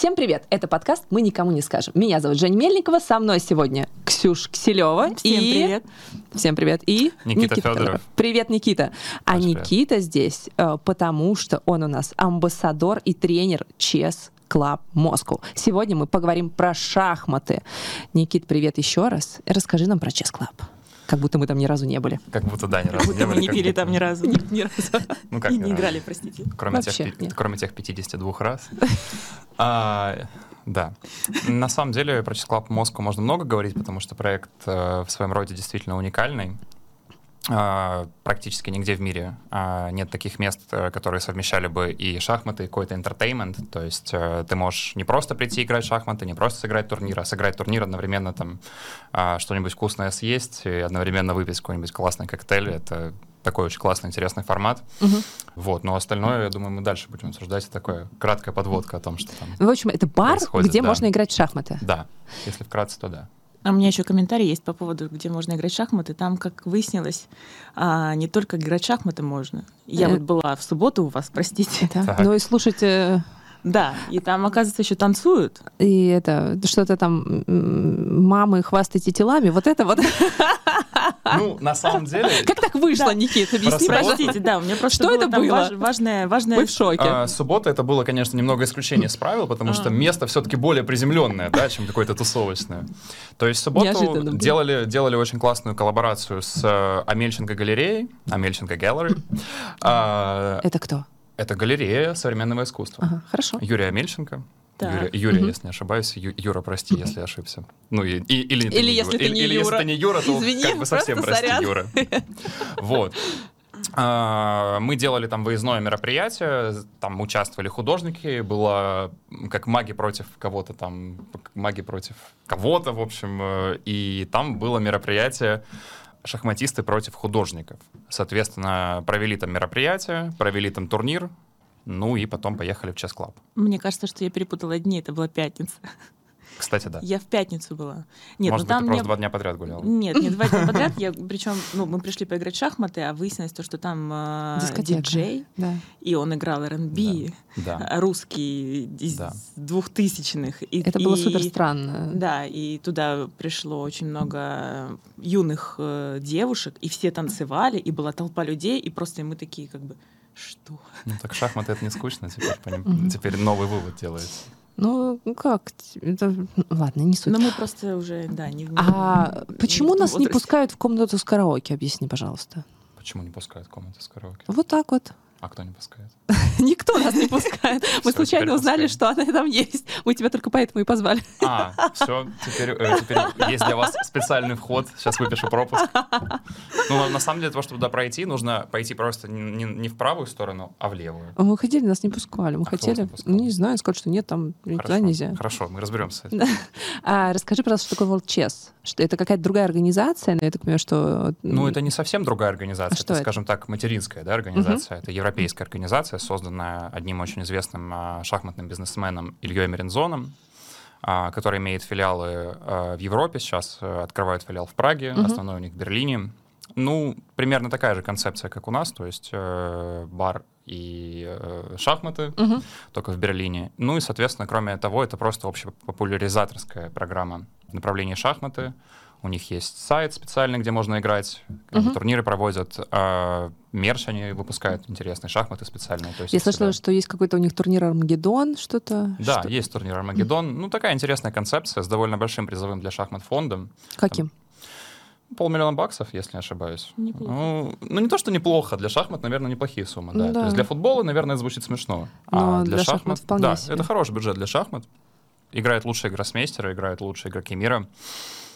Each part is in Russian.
Всем привет! Это подкаст «Мы никому не скажем». Меня зовут Женя Мельникова, со мной сегодня Ксюш Киселева. Всем и... привет. Всем привет. И Никита Федоров. Привет, Никита. А Очень привет. Никита здесь, э, потому что он у нас амбассадор и тренер ЧЕС Club Moscow. Сегодня мы поговорим про шахматы. Никит, привет еще раз. Расскажи нам про Chess Club. Как будто мы там ни разу не были. Как будто да, ни разу Будто не мы были. не как пили там ни разу. Ни разу. Ну как И не играли, простите. Кроме, Вообще тех, нет. кроме тех 52 раз. А, да. На самом деле про Chess Club Moscow можно много говорить, потому что проект э, в своем роде действительно уникальный. А, Практически нигде в мире а, нет таких мест, э, которые совмещали бы и шахматы, и какой-то entertainment. То есть э, ты можешь не просто прийти играть в шахматы, не просто сыграть турнир, а сыграть турнир одновременно там а, что-нибудь вкусное съесть и одновременно выпить какой-нибудь классный коктейль. Это такой очень классный, интересный формат. Мгм. Вот, но остальное, я думаю, мы дальше будем обсуждать. Это такая краткая подводка о том, что там. В общем, это бар, где да. можно играть в шахматы. Да, если вкратце, то да. А у меня еще комментарий есть по поводу, где можно играть в шахматы. Там, как выяснилось, а, не только играть в шахматы можно. Я Э. вот была в субботу у вас, простите. Да. Так. Ну и слушайте, Да, и там, оказывается, еще танцуют. и это что-то там мамы хвастайте телами, вот это вот. Ну, на самом деле, Как так вышло, Да. Никит? Объясни. Простите, да, у меня просто Что это было? важ- важное, важное... Мы в шоке. а, суббота это было, конечно, немного исключение из правил, потому что А. место все-таки более приземленное, да, чем какое-то тусовочное. То есть в субботу Неожиданно было. делали, делали очень классную коллаборацию с э, Амельченко галереей, Амельченко Gallery. А, Это кто? Это галерея современного искусства. Ага, хорошо. Юрий Амельченко. Так. Юрия, Юрия, Мгм. если не ошибаюсь. Ю- Юра, прости, если ошибся. Ну, и, и- или, Или если Юра. ты не или, если Юра. ты не Юра, то Извини, как бы совсем прости, сорян. Юра. Вот. А, Мы делали там выездное мероприятие, там участвовали художники, было как маги против кого-то там, маги против кого-то, в общем, э, и там было мероприятие шахматисты против художников. Соответственно, провели там мероприятие, провели там турнир, ну и потом поехали в Chess Club. Мне кажется, что я перепутала дни, это была пятница. Кстати, да. Я в пятницу была. Нет, Может ну быть, там ты просто два дня подряд гулял. Нет, не два дня подряд. Я, причем, ну, мы пришли поиграть в шахматы, а выяснилось то, что там э, Дискотека. диджей, Да. и он играл R&B, Да. а, русский из Да. двухтысячных. И- Это было и- супер странно. Да, и туда пришло очень много юных э, девушек, и все танцевали, и была толпа людей, и просто мы такие как бы, что? Ну так шахматы это не скучно, теперь, теперь новый вывод делается. Ну, как? Это... Ладно, не суть. Но мы просто уже, да, не в- А не почему в нас не возрасте. пускают в комнату с караоке? Объясни, пожалуйста. Почему не пускают комнаты с караоке? Вот так вот. А кто не пускает? Никто нас не пускает. Мы случайно узнали, что она там есть. Мы тебя только поэтому и позвали. А, все, теперь, э, теперь есть для вас специальный вход. Сейчас выпишу пропуск. Ну, на самом деле, для того, чтобы туда пройти, нужно пойти просто не, в правую сторону, а в левую. Мы хотели, нас не пускали. Мы А хотели, не ну, знаю, сказать, что нет, там нельзя. Хорошо, мы разберемся. А, расскажи, пожалуйста, что такое World Chess? Что это какая-то другая организация, но я так понимаю, что... Ну, это не совсем другая организация, А это, скажем так, материнская организация. Это европейская организация, созданная одним очень известным а, шахматным бизнесменом Ильей Мерензоном, а, который имеет филиалы а, в Европе, сейчас а, открывают филиал в Праге, Мгм. основной у них в Берлине. Ну, примерно такая же концепция, как у нас, то есть э, бар и э, шахматы, Мгм. только в Берлине. Ну и, соответственно, кроме того, это просто общепопуляризаторская программа в направлении шахматы. У них есть сайт специальный, где можно играть, Мгм. турниры проводят, а мерч они выпускают интересные шахматы специальные. То есть, Я слышала, да. что есть какой-то у них турнир Армагеддон, что-то. Да, Что- есть турнир Армагеддон. Ну, такая интересная концепция с довольно большим призовым для шахмат фондом. Каким? Полмиллиона баксов, если не ошибаюсь. Неплохо. Ну, ну, не то, что неплохо. Для шахмат, наверное, неплохие суммы. Да. Ну То да. есть для футбола, наверное, это звучит смешно. Но а для шахмат вполне да, себе. это хороший бюджет для шахмат. Играют лучшие гроссмейстеры, играют лучшие игроки мира.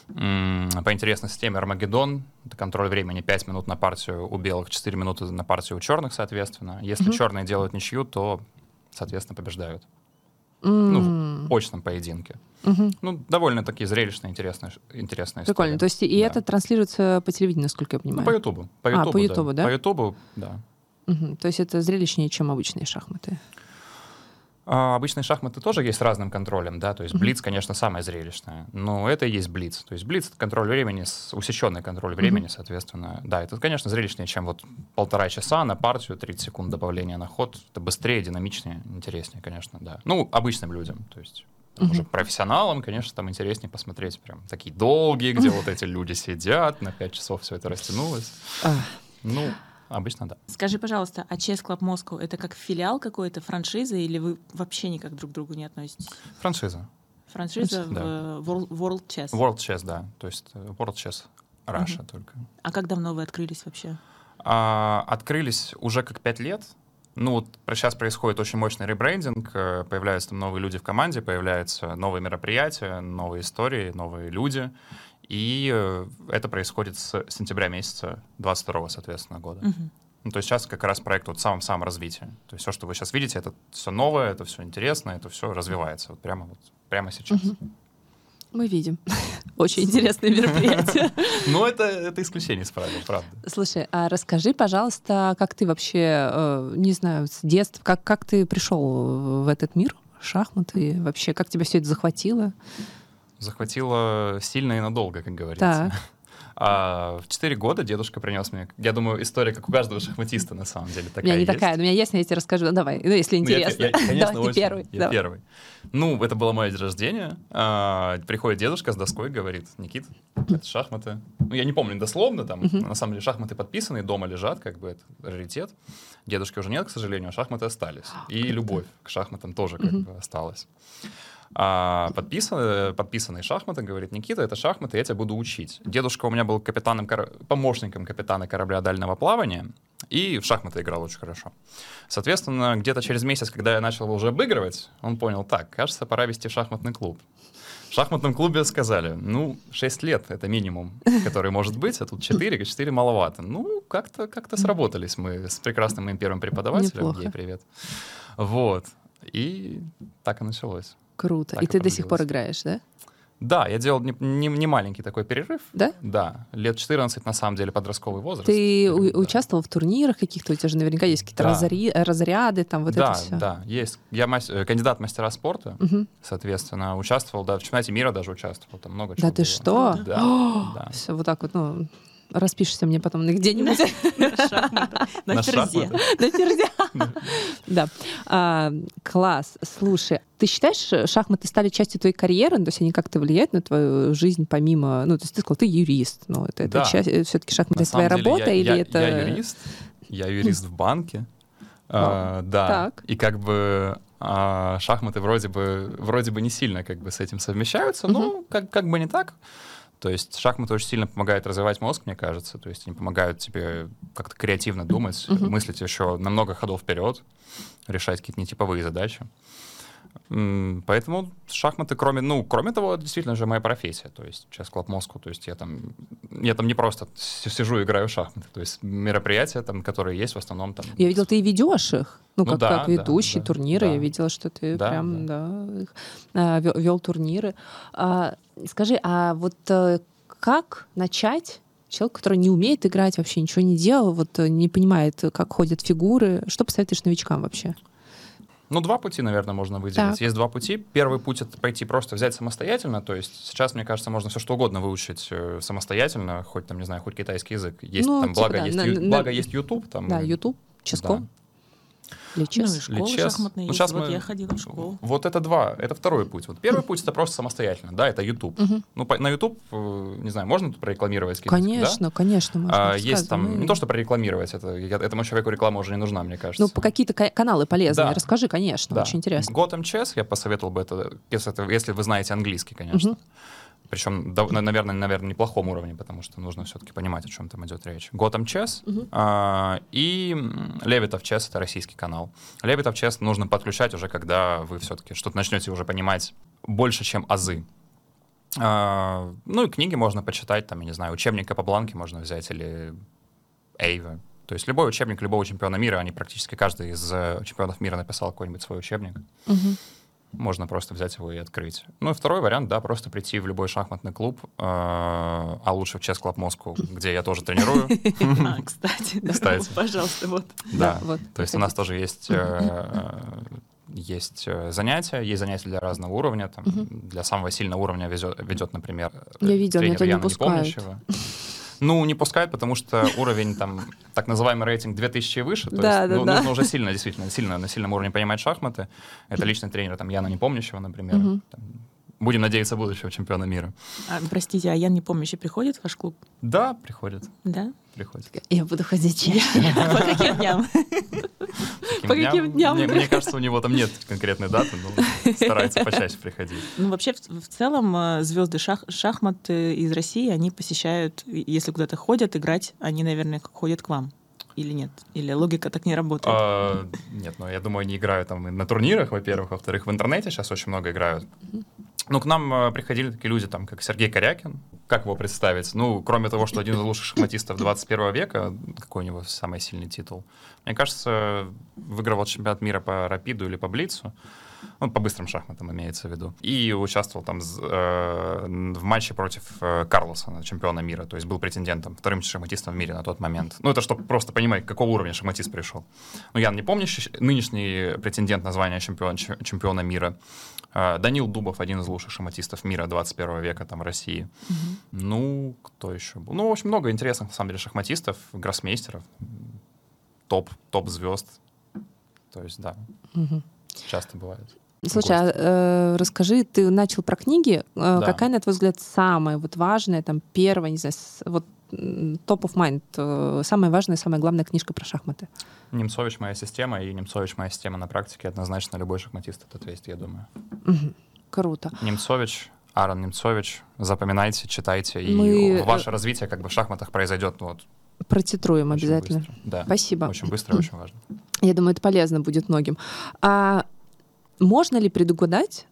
По интересной системе Армагеддон. Это контроль времени 5 минут на партию у белых, 4 минуты на партию у черных, соответственно. Если Мгм. черные делают ничью, то, соответственно, побеждают. М. Ну, В очном поединке. Мгм. Ну, довольно-таки зрелищная, интересная, ш- интересная Прикольно. То есть и Да. это транслируется по телевидению, насколько я Ну, понимаю. по Ютубу. По А, Ютубу, по Ютубу, да? По Ютубу, да. Мгм. То есть это зрелищнее, чем обычные шахматы. А, обычные шахматы тоже есть с разным контролем, да, то есть блиц, конечно, самое зрелищное, но это и есть блиц. То есть блиц — это контроль времени, усеченный контроль времени, соответственно. Да, это, конечно, зрелищнее, чем вот полтора часа на партию, 30 секунд добавления на ход. Это быстрее, динамичнее, интереснее, конечно, да. Ну, обычным людям, то есть там, уже профессионалам, конечно, там интереснее посмотреть прям такие долгие, где вот эти люди сидят, на 5 часов все это растянулось. Ну, Обычно да. Скажи, пожалуйста, а Chess Club Moscow это как филиал какой-то, франшиза, или вы вообще никак друг к другу не относитесь? Франшиза. Франшиза да. в World, World Chess? World Chess, да. То есть э, World Chess Russia угу. только. А как давно вы открылись вообще? А, открылись уже как пять лет. Ну, вот сейчас происходит очень мощный ребрендинг, э, появляются там новые люди в команде, появляются новые мероприятия, новые истории, новые люди. И э, это происходит с сентября месяца 22 соответственно, года. Угу. Ну, то есть сейчас как раз проект вот в самом-самом развитии. То есть все, что вы сейчас видите, это все новое, это все интересно, это все развивается вот прямо, вот, прямо сейчас. Угу. Мы видим. Очень интересное мероприятие. Ну, это, это исключение из правил, правда. Слушай, а расскажи, пожалуйста, как ты вообще, э, не знаю, с детства, как, как ты пришел в этот мир, шахматы, вообще, как тебя все это захватило? Захватило сильно и надолго, как говорится. Так. А в 4 года дедушка принес мне, я думаю, история, как у каждого шахматиста, на самом деле, такая У меня не есть. такая, у меня есть, я тебе расскажу. Ну, давай, ну, если интересно. Ну, я, я, конечно, давай, ты первый. Я давай. первый. Ну, это было мое день рождения. А, приходит дедушка с доской, говорит, Никит, это шахматы. Ну, я не помню дословно, там, uh-huh. на самом деле, шахматы подписаны, дома лежат, как бы это раритет. Дедушки уже нет, к сожалению, а шахматы остались. И любовь к шахматам тоже как uh-huh. бы осталась. А подписан, подписанные шахматы, говорит, Никита, это шахматы, я тебя буду учить. Дедушка у меня был капитаном, помощником капитана корабля дальнего плавания, и в шахматы играл очень хорошо. Соответственно, где-то через месяц, когда я начал уже обыгрывать, он понял, так, кажется, пора вести шахматный клуб. В шахматном клубе сказали, ну, 6 лет — это минимум, который может быть, а тут 4, 4 маловато. Ну, как-то как сработались мы с прекрасным моим первым преподавателем. Неплохо. Ей привет. Вот. И так и началось. Круто. Так и, ты до сих пор играешь, да? Да, я делал не, не, не маленький такой перерыв. Да? Да. Лет 14, на самом деле, подростковый возраст. Ты у- да. участвовал в турнирах каких-то? У тебя же наверняка есть какие-то да. разри- разряды, там вот да, это все. Да, есть. Я мастер, э, кандидат мастера спорта, угу. соответственно, участвовал, да, в чемпионате мира даже участвовал, там много чего Да ты было. что? Да, да. Все вот так вот, ну, распишешься мне потом где-нибудь. На ферзе. На ферзе. Да. А, класс. Слушай, ты считаешь, шахматы стали частью твоей карьеры? То есть они как-то влияют на твою жизнь помимо... Ну, то есть ты сказал, ты юрист. Ну, это, это часть... Все-таки шахматы — твоя работа или это... Я юрист. Я юрист в банке. А, да. Так. И как бы а, шахматы вроде бы, вроде бы не сильно как бы с этим совмещаются, но как, как бы не так. То есть шахматы очень сильно помогают развивать мозг, мне кажется. То есть они помогают тебе как-то креативно думать, uh-huh. мыслить еще на много ходов вперед, решать какие-то нетиповые задачи. Поэтому шахматы, кроме, ну, кроме того, действительно же моя профессия. То есть сейчас Club Moscow, то есть я там, я там не просто сижу и играю в шахматы. То есть мероприятия, там, которые есть в основном там. Я видел, ты и ведешь их. Ну, ну как, да, как ведущий да, турниры. Да. Я видела, что ты да, прям, да, да а, вел, вел турниры. А, скажи, а вот а, как начать человек, который не умеет играть, вообще ничего не делал, вот э, не понимает, как ходят фигуры. Что посоветуешь новичкам вообще? Ну, два пути, наверное, можно выделить. Так. Есть два пути. Первый путь — это пойти просто взять самостоятельно. То есть сейчас, мне кажется, можно все что угодно выучить э, самостоятельно, хоть там, не знаю, хоть китайский язык. Есть ну, там, типа, благо, да, есть, на, ю, на, благо есть YouTube. Там, да, YouTube, Ческом. Да. Лечес. Ну, и школа Лечес. шахматная ну, сейчас вот мы... я ходила в школу. Вот это два, это второй путь. Вот первый путь — это просто самостоятельно, да, это YouTube. Угу. Ну, по, на YouTube, э, не знаю, можно тут прорекламировать? Конечно, да? конечно, можно. А, есть там, мы... не то, что прорекламировать, это, этому человеку реклама уже не нужна, мне кажется. Ну, по какие-то каналы полезные, да. расскажи, конечно, да. очень интересно. Gotham Chess я посоветовал бы это, если, если вы знаете английский, конечно. Угу. Причем, да, наверное, наверное, неплохом уровне, потому что нужно все-таки понимать, о чем там идет речь. Gotham Chess uh-huh. а, и Левитов Chess — это российский канал. Левитов Chess нужно подключать уже, когда вы все-таки что-то начнете уже понимать больше, чем азы. А, ну и книги можно почитать, там, я не знаю, учебник по бланке можно взять или Эйва. То есть любой учебник любого чемпиона мира, они практически каждый из э, чемпионов мира написал какой-нибудь свой учебник. Uh-huh. Можно просто взять его и открыть. Ну и второй вариант, да, просто прийти в любой шахматный клуб, э, а лучше в Chess Club Moscow, где я тоже тренирую. А, кстати, кстати. пожалуйста, вот. Да, то есть у нас тоже есть э, есть э, занятия, есть занятия для разного уровня. Там, Для самого сильного уровня ведет, например, Я видела, тренер Яна. Непомнящего. Ну, не пускают, потому что уровень, там, так называемый рейтинг 2000 и выше. То Да, есть, да, ну, да. нужно уже сильно, действительно, сильно, на сильном уровне понимать шахматы. Это личный тренер, там, Яна Непомнящего, например. Мгм. Там, будем надеяться, будущего чемпиона мира. А, простите, а Ян Непомнящий приходит в ваш клуб? Да, приходит, Да? приходит. Я буду ходить чаще. По каким дням? По каким дням? Мне, мне кажется, у него там нет конкретной даты, но старается почаще приходить. Ну, вообще, в, в целом, э, звезды шах, шахмат из России, они посещают, если куда-то ходят играть, они, наверное, ходят к вам. Или нет? Или логика так не работает? А, нет, ну я думаю, они играют там и на турнирах, во-первых, во-вторых, в интернете сейчас очень много играют. Ну, к нам э, приходили такие люди, там, как Сергей Корякин. Как его представить? Ну, кроме того, что один из лучших шахматистов 21 века, какой у него самый сильный титул? Мне кажется, выигрывал чемпионат мира по рапиду или по блицу. Ну, по быстрым шахматам имеется в виду. И участвовал там э, в матче против э, Карлосона, чемпиона мира. То есть был претендентом, вторым шахматистом в мире на тот момент. Ну, это чтобы просто понимать, какого уровня шахматист пришел. Ну, я не помню, нынешний претендент на звание чемпион, чемпиона мира. Э, Данил Дубов, один из лучших шахматистов мира 21 века там в России. Ну, кто еще был? Ну, очень много интересных, на самом деле, шахматистов, гроссмейстеров, топ, топ звезд. То есть, да, Мгм. Часто бывает. Слушай, а, э, расскажи, ты начал про книги. Э, Да. Какая, на твой взгляд, самая вот важная, там, первая, не знаю, вот top of mind, э, самая важная, самая главная книжка про шахматы? Немцович моя система, и Немцович моя система на практике однозначно любой шахматист это ответит, я думаю. Мгм. Круто. Немцович, Аарон Немцович, запоминайте, читайте, и Мы, э, ваше развитие как бы в шахматах произойдет вот, Протитруем очень обязательно. быстро. Да, Спасибо. очень быстро и очень важно. Я думаю, это полезно будет многим. А можно ли предугадать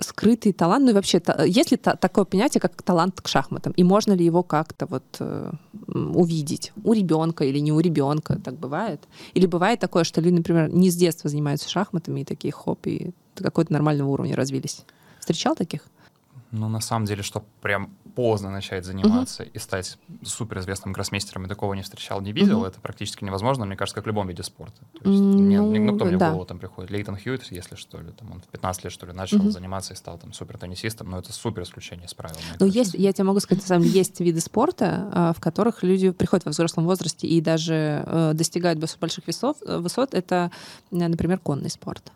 скрытый талант? Ну и вообще, есть ли та- такое понятие, как талант к шахматам? И можно ли его как-то вот э, увидеть? У ребенка или не у ребенка? Так бывает? Или бывает такое, что люди, например, не с детства занимаются шахматами и такие хоп, и до какого-то нормального уровня развились? Встречал таких? Ну, на самом деле, что прям поздно начать заниматься и стать суперизвестным гроссмейстером, я такого не встречал, не видел. Мгм. Это практически невозможно, мне кажется, как в любом виде спорта. То есть, М, не- ну, не- ну, кто мне да. в голову там приходит? Лейтон Хьюитт, если что ли, там он в 15 лет, что ли, начал Мгм. заниматься и стал там супертеннисистом, но это супер исключение из правил. Ну, есть, я тебе могу сказать, на самом деле, есть виды спорта, а, в которых люди приходят во взрослом возрасте и даже э, достигают больших весов, э, высот. Это, например, конный спорт.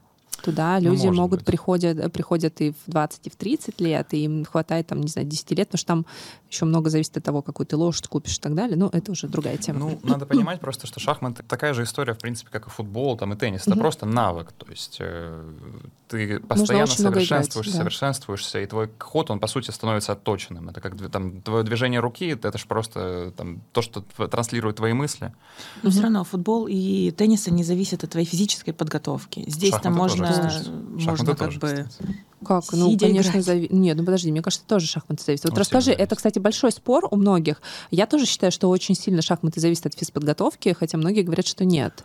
Туда Ну, люди может могут быть. приходят, приходят и в 20, и в 30 лет, и им хватает, там, не знаю, 10 лет, потому что там еще много зависит от того, какую ты лошадь купишь и так далее. Ну, это уже другая тема. Ну, надо понимать просто, что шахматы такая же история, в принципе, как и футбол, там и теннис. Это Мгм. просто навык. То есть э, ты постоянно много играть, совершенствуешься, да. совершенствуешься, и твой ход, он, по сути, становится отточенным. Это как там, твое движение руки, это, же просто там, то, что транслирует твои мысли. Но все равно футбол и теннис не зависят от твоей физической подготовки. Здесь-то Шахматы тоже, можно, можно Шахматы как тоже, бы... кстати. Как? Ну, Сидя конечно, играть. зави... Нет, ну подожди, мне кажется, тоже шахматы зависят. Вот Он расскажи, это, зависит. кстати, большой спор у многих. Я тоже считаю, что очень сильно шахматы зависят от физподготовки, хотя многие говорят, что нет.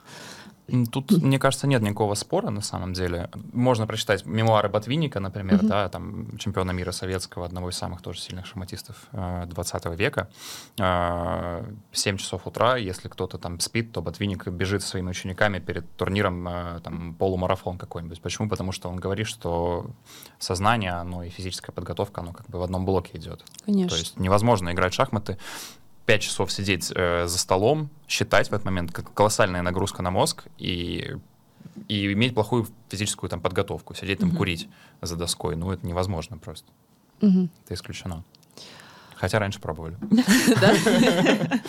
Тут, мне кажется, нет никакого спора на самом деле. Можно прочитать мемуары Ботвинника, например, Мгм. да, там чемпиона мира советского, одного из самых тоже сильных шахматистов э, 20 века. Э, 7 часов утра, если кто-то там спит, то Ботвинник бежит со своими учениками перед турниром, э, там, полумарафон какой-нибудь. Почему? Потому что он говорит, что сознание, оно и физическая подготовка, оно как бы в одном блоке идет. Конечно. То есть невозможно играть в шахматы, пять часов сидеть э, за столом, считать в этот момент, как колоссальная нагрузка на мозг и, и иметь плохую физическую там подготовку, сидеть там Мгм. курить за доской, ну это невозможно просто, Мгм. это исключено. Хотя раньше пробовали.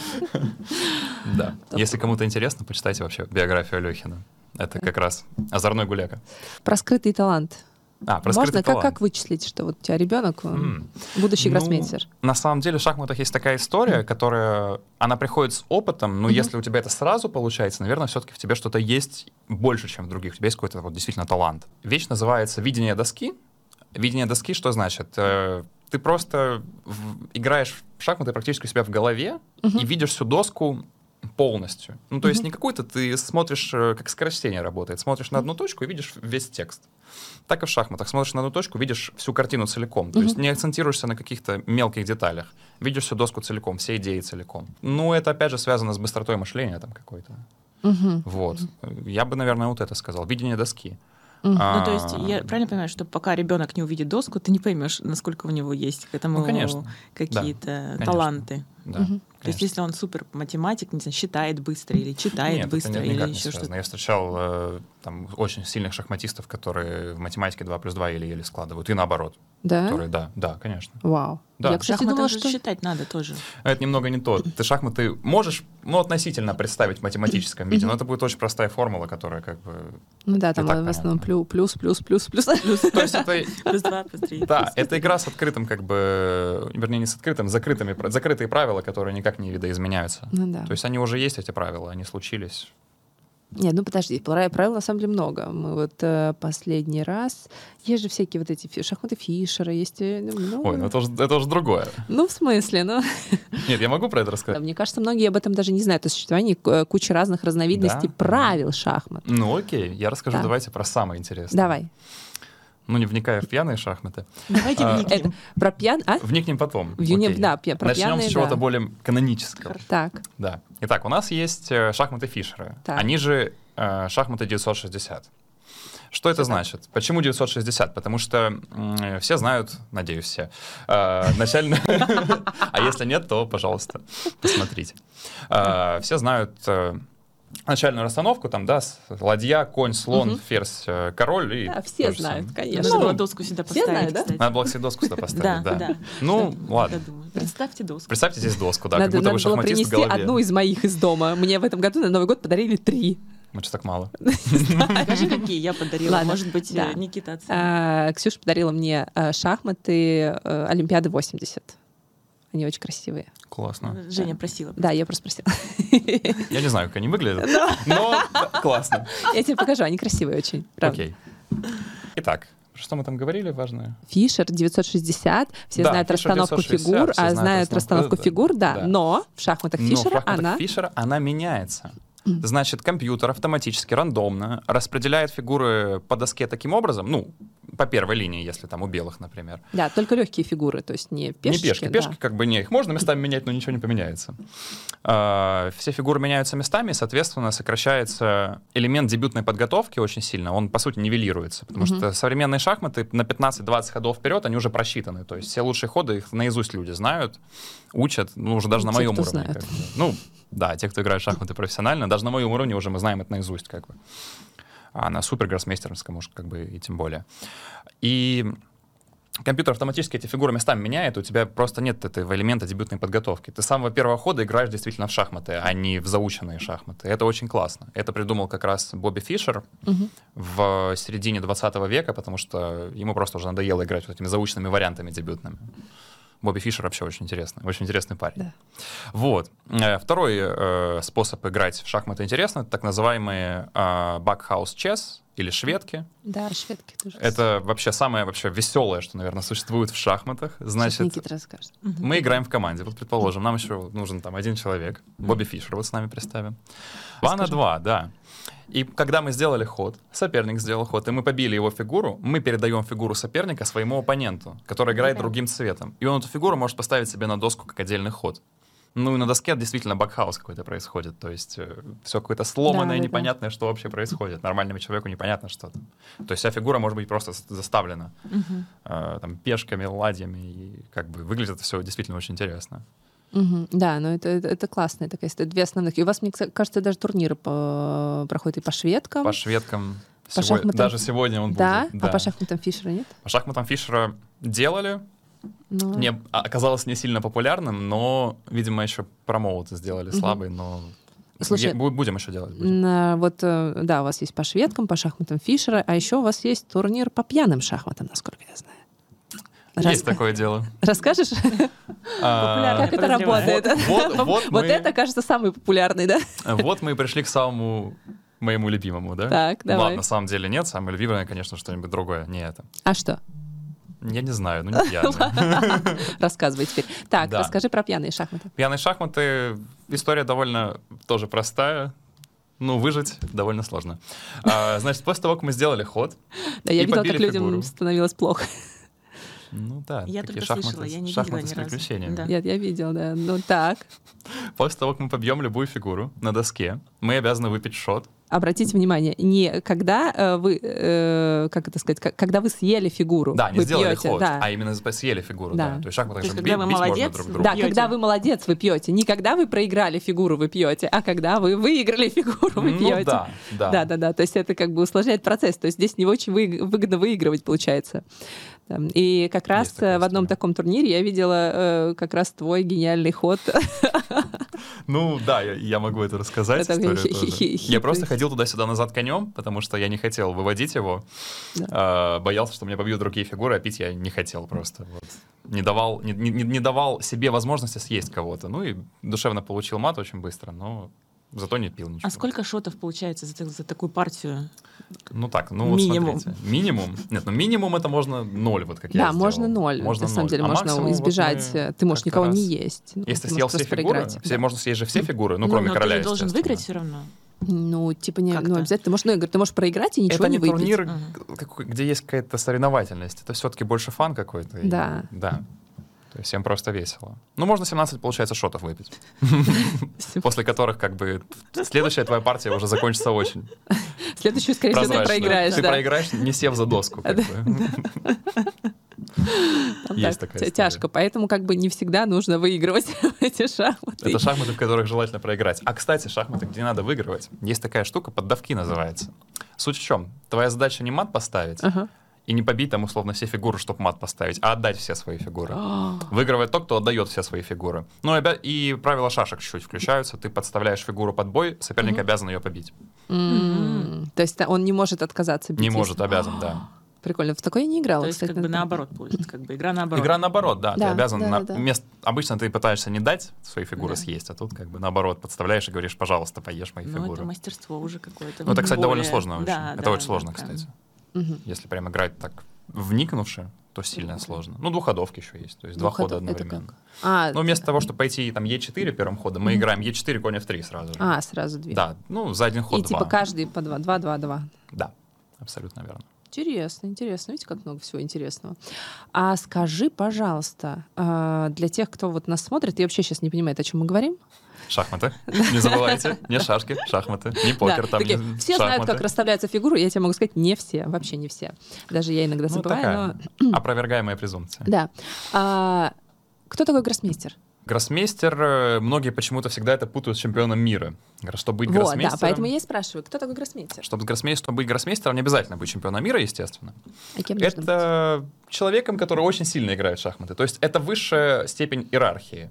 Да. Если кому-то интересно, почитайте вообще биографию Алехина. Это как раз озорной гуляка. Про скрытый талант. А, про Можно? скрытый Как, как вычислить, что вот у тебя ребенок, М. будущий Ну, гроссмейстер? На самом деле в шахматах есть такая история, которая, она приходит с опытом, но Мгм. если у тебя это сразу получается, наверное, все-таки в тебе что-то есть больше, чем в других. У тебя есть какой-то вот действительно талант. Вещь называется видение доски. Видение доски что значит? Э, Ты просто играешь в шахматы практически у себя в голове Мгм. и видишь всю доску полностью. Ну, то есть Мгм. не какой-то ты смотришь, э, как скорочтение работает, смотришь на одну точку и видишь весь текст. Так и в шахматах. Смотришь на одну точку, видишь всю картину целиком. То есть Мгм. не акцентируешься на каких-то мелких деталях. Видишь всю доску целиком, все идеи целиком. Ну, это, опять же, связано с быстротой мышления там какой-то. Мгм. Вот. Я бы, наверное, вот это сказал. Видение доски. Мгм. Ну, то есть, А, я правильно понимаю, что пока ребенок не увидит доску, ты не поймешь, насколько у него есть к этому Ну, конечно. какие-то конечно. таланты. Да, Мгм. То есть, если он супер математик, не знаю, считает быстро или читает Нет, быстро, это или еще что-то. Я встречал э, там очень сильных шахматистов, которые в математике 2 плюс 2 еле-еле складывают, и наоборот. Да? Которые, да, да, конечно. Вау. Да. Я, кстати, Шахматы думала, что... считать надо тоже. Это немного не то. Ты шахматы можешь, ну, относительно представить в математическом виде, но это будет очень простая формула, которая как бы... Ну да, там в основном плюс, плюс, плюс, плюс, плюс. То есть это Плюс два, плюс три. Да, это игра с открытым, как бы, вернее, не с открытым, с закрытыми, закрытые правила, которые никак не видоизменяются. Ну да. То есть они уже есть, эти правила, они случились. Нет, ну подожди, пра- правил на самом деле много. Мы вот э, последний раз... Есть же всякие вот эти фи- шахматы Фишера, есть... э, ну, Ой, ну это уже, это уже другое. ну, в смысле, ну... Нет, я могу про это рассказать? мне кажется, многие об этом даже не знают. о существовании э, кучи разных разновидностей Да? правил шахмат. Ну окей, я расскажу Да. давайте про самое интересное. Давай. Ну не вникая в пьяные шахматы. Давайте А, вникнем. Это про пьян... А? Вникнем потом. Вникнем, да, пья- про Начнем пьяные, с чего-то да. более канонического. Так. Да. Итак, у нас есть э, шахматы Фишера. Так. Они же э, шахматы 960. Что это значит? Почему 960? Потому что м, все знают, надеюсь, все, э, начально... А если нет, то, пожалуйста, посмотрите. Э, Все знают э, начальную расстановку, там, да, с- ладья, конь, слон, Мгм. ферзь, э, король и... Да, то все же знают, самое. конечно. Надо Ну, было доску сюда все поставить, знают, да? кстати. Надо было себе доску сюда поставить, да. да. Ну, Да, ладно. Представьте доску. Представьте здесь доску, да, как надо будто надо вы было шахматист в принести голове. одну из моих из дома. Мне в этом году на Новый год подарили три. Ну, что так мало? Скажи, какие я подарила. Ладно, Может быть, да. э, Никита оценит. А, Ксюша подарила мне э, шахматы э, Олимпиады 80. Они очень красивые. Классно. Женя просила. Да, я просто спросила. Я не знаю, как они выглядят, но классно. Я тебе покажу, они красивые очень. Правда. Окей. Итак, что мы там говорили важное? Фишер 960, все Да, знают Фишер расстановку 960, фигур, а знают расстановку расстановку, фигур, да. Да. Но в шахматах Но в Фишера шахматах она... Фишера она меняется. Значит, компьютер автоматически, рандомно распределяет фигуры по доске таким образом, ну, по первой линии, если там у белых, например. Да, только легкие фигуры, то есть не пешки. не пешки. да. Пешки как бы не, их можно местами менять, но ничего не поменяется. А, Все фигуры меняются местами, соответственно, сокращается элемент дебютной подготовки очень сильно. Он, по сути, нивелируется, потому Мгм. что современные шахматы на 15-20 ходов вперед, они уже просчитаны. То есть все лучшие ходы, их наизусть люди знают, учат, ну, уже даже на Те, моем уровне. знает. как бы. Ну, да, те, кто играет в шахматы профессионально, даже на моем уровне уже мы знаем это наизусть, как бы. А на супергроссмейстерском уж как бы и тем более. И компьютер автоматически эти фигуры местами меняет, у тебя просто нет этого элемента дебютной подготовки. Ты с самого первого хода играешь действительно в шахматы, а не в заученные шахматы. Это очень классно. Это придумал как раз Бобби Фишер Мгм. в середине 20 века, потому что ему просто уже надоело играть вот этими заученными вариантами дебютными. Бобби Фишер вообще очень интересный, очень интересный парень. Да. Вот. Э, Второй э, способ играть в шахматы интересно, это так называемые э, backhouse chess или шведки. Да, шведки тоже. Это вообще самое вообще веселое, что, наверное, существует в шахматах. Значит, Никита расскажет. мы играем в команде. Вот, предположим, нам еще нужен там один человек. Бобби Фишер вот с нами представим. Два на Расскажи. два, да. И когда мы сделали ход, соперник сделал ход, и мы побили его фигуру, мы передаем фигуру соперника своему оппоненту, который играет Да. другим цветом. И он эту фигуру может поставить себе на доску как отдельный ход. Ну и на доске действительно бакхаус какой-то происходит. То есть все какое-то сломанное, Да, да, да. непонятное, что вообще происходит. Нормальному человеку непонятно, что там. То есть вся фигура может быть просто заставлена Мгм. э, там, пешками, ладьями. И как бы выглядит все действительно очень интересно. Мгм. Да, но это, это, это классная такая история. Две основных. И у вас, мне кажется, даже турниры по, проходят и по шведкам. По шведкам По сего- шахматам? даже сегодня он да? будет. А по шахматам Фишера нет? По шахматам Фишера делали. Ну, Не, а- оказалось не сильно популярным, но, видимо, еще промоуты сделали слабый, но Слушай, будем еще делать. будем. на- вот, э, да, у вас есть по шведкам, по шахматам Фишера, а еще у вас есть турнир по пьяным шахматам, насколько я знаю. Есть Раска- такое дело. Расскажешь, А, как это работает? Вот- это, кажется, самый популярный, да? Вот мы и пришли к самому моему любимому, да? Так, давай. Ладно, на самом деле нет, самое любимое, конечно, что-нибудь другое, не это. А что? Я не знаю, ну не пьяные. Рассказывай теперь. Так, Да. расскажи про пьяные шахматы. Пьяные шахматы, история довольно тоже простая. Ну, выжить довольно сложно. А, значит, после того, как мы сделали ход, Да, я видела, как людям фигуру. становилось плохо. Ну да, Я только шахматы, слышала, я не видела ни разу. Да. Я, я видела, да. Ну так. После того, как мы побьем любую фигуру на доске, мы обязаны выпить шот обратите внимание, не когда э, вы, э, как это сказать, к- когда вы съели фигуру, Да, не вы сделали пьете, ход, да. а именно съели фигуру. Да. Да. То есть шахматы То есть, же когда бить, вы бить можно молодец, друг друга. Да, пьете. когда вы молодец, вы пьете. Не когда вы проиграли фигуру, вы пьете, а когда вы выиграли фигуру, вы Ну пьете. да, да. Да, да, да. То есть это как бы усложняет процесс. То есть здесь не очень вы- выгодно выигрывать, получается. Да. И как раз э, в одном история. таком турнире я видела э, как раз твой гениальный ход. Ну да, я, я могу это рассказать. Это Я просто ходил туда-сюда назад конем, потому что я не хотел выводить его. А, боялся, что меня побьют другие фигуры, а пить я не хотел просто. Вот. Не, давал, не, не- не давал себе возможности съесть кого-то. Ну и душевно получил мат очень быстро, но зато не пил ничего. А сколько шотов получается за, за такую партию? Ну так, ну вот Минимум. смотрите. Минимум. Нет, ну минимум это можно ноль, вот как я Да, можно ноль. Можно на самом ноль. деле А можно вот избежать. э, Ты можешь никого не раз- есть. Ну, Если ты съел все фигуры, проиграть. все, Да. можно съесть же все фигуры, ну, Ну, кроме но короля, ты же должен выиграть все равно. Ну, типа, не, ну, обязательно. Ты можешь, ну, я говорю, ты можешь проиграть и ничего это не не турнир, Мгм. какой- где есть какая-то соревновательность. Это все-таки больше фан какой-то. и- Да. Есть всем просто весело. Ну, можно 17, получается, шотов выпить. После которых, как бы, следующая твоя партия уже закончится очень Следующую, скорее всего, ты проиграешь. Ты проиграешь, не сев за доску. Там Есть так, такая история. Тяжко, поэтому как бы не всегда нужно выигрывать эти шахматы. Это шахматы, в которых желательно проиграть. А, кстати, шахматы, где надо выигрывать, есть такая штука, поддавки называется. Суть в чем? Твоя задача не мат поставить Ага. И не побить там условно все фигуры, чтобы мат поставить, а отдать все свои фигуры. Выигрывает тот, кто отдает все свои фигуры. Ну и, правила шашек чуть-чуть включаются. Ты подставляешь фигуру под бой, соперник обязан ее побить. м, То есть он не может отказаться бить. Не если- может, обязан, да. Прикольно. В такое я не играла, То есть кстати. как бы наоборот будет, как бы игра наоборот. Игра наоборот, да. Да, ты обязан. да, на- да. вместо- Обычно ты пытаешься не дать свои фигуры Да. съесть, а тут как бы наоборот подставляешь и говоришь, пожалуйста, поешь мои Ну, фигуры. это мастерство уже какое-то. Ну, это, кстати, довольно более- сложно очень. Да, это да, очень да, сложно, прям. кстати. Мгм. Если прям играть так вникнувши, то сильно сложно. Ну, двухходовки еще есть, то есть два хода одновременно. А, Ну, вместо того, чтобы пойти там Е4 первым ходом, мы играем Е4, конь F3 сразу же. а, сразу две. Да, ну, за один ход И два. типа каждый по два. Два, два, два. Да, абсолютно верно. Интересно, интересно. Видите, как много всего интересного. А скажи, пожалуйста, а, для тех, кто вот нас смотрит и вообще сейчас не понимает, о чем мы говорим. Шахматы. Не забывайте, не шашки, шахматы, не покер, Да, там такие, не все знают, как расставляются фигуры. Я тебе могу сказать, не все, вообще не все. Даже я иногда Ну, забываю, но... опровергаемая презумпция. Да. А, кто такой гроссмейстер? Гроссмейстер, э, многие почему-то всегда это путают с чемпионом мира. Чтобы быть Вот, да, гроссмейстером... поэтому я и спрашиваю, кто такой гроссмейстер? Чтобы, гроссмейстер, чтобы быть гроссмейстером, не обязательно быть чемпионом мира, естественно. А кем нужно быть? Это человеком, который очень сильно играет в шахматы. То есть это высшая степень иерархии.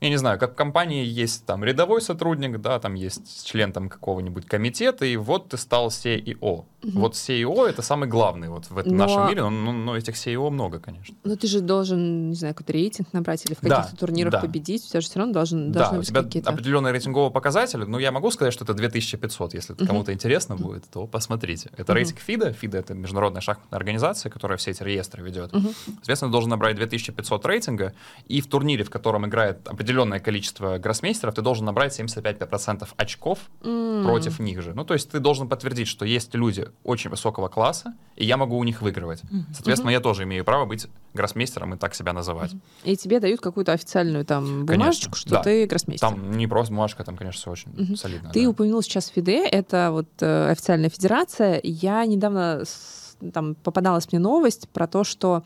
Я не знаю, как в компании есть там рядовой сотрудник, да, там есть член там какого-нибудь комитета, и вот ты стал CEO. Вот CEO это самый главный вот в этом Но- нашем мире, но, но- но этих CEO много, конечно. Ну, ты же должен, не знаю, какой-то рейтинг набрать или в Да, каких-то турнирах да. победить. У тебя же все равно должен, Да, должны у тебя какие-то... определенные рейтинговые показатели, но я могу сказать, что это 2500. Если это Мгм. кому-то интересно будет, то посмотрите. Это Мгм. рейтинг ФИДа. ФИДа — это международная шахматная организация, которая все эти реестры ведет. Мгм. Соответственно, должен набрать 2500 рейтинга, и в турнире, в котором играет определенное количество гроссмейстеров, ты должен набрать 75% очков М. против них же. Ну, то есть ты должен подтвердить, что есть люди очень высокого класса, и я могу у них выигрывать. Соответственно, я тоже имею право быть гроссмейстером и так себя называть. И тебе дают какую-то официальную там Конечно, бумажечку, что да. ты гроссмейстер. Там не просто бумажка, там, конечно, все очень Мгм. солидно. Ты да. упомянул сейчас ФИДЕ, это вот э, официальная федерация. Я недавно с- там попадалась мне новость про то, что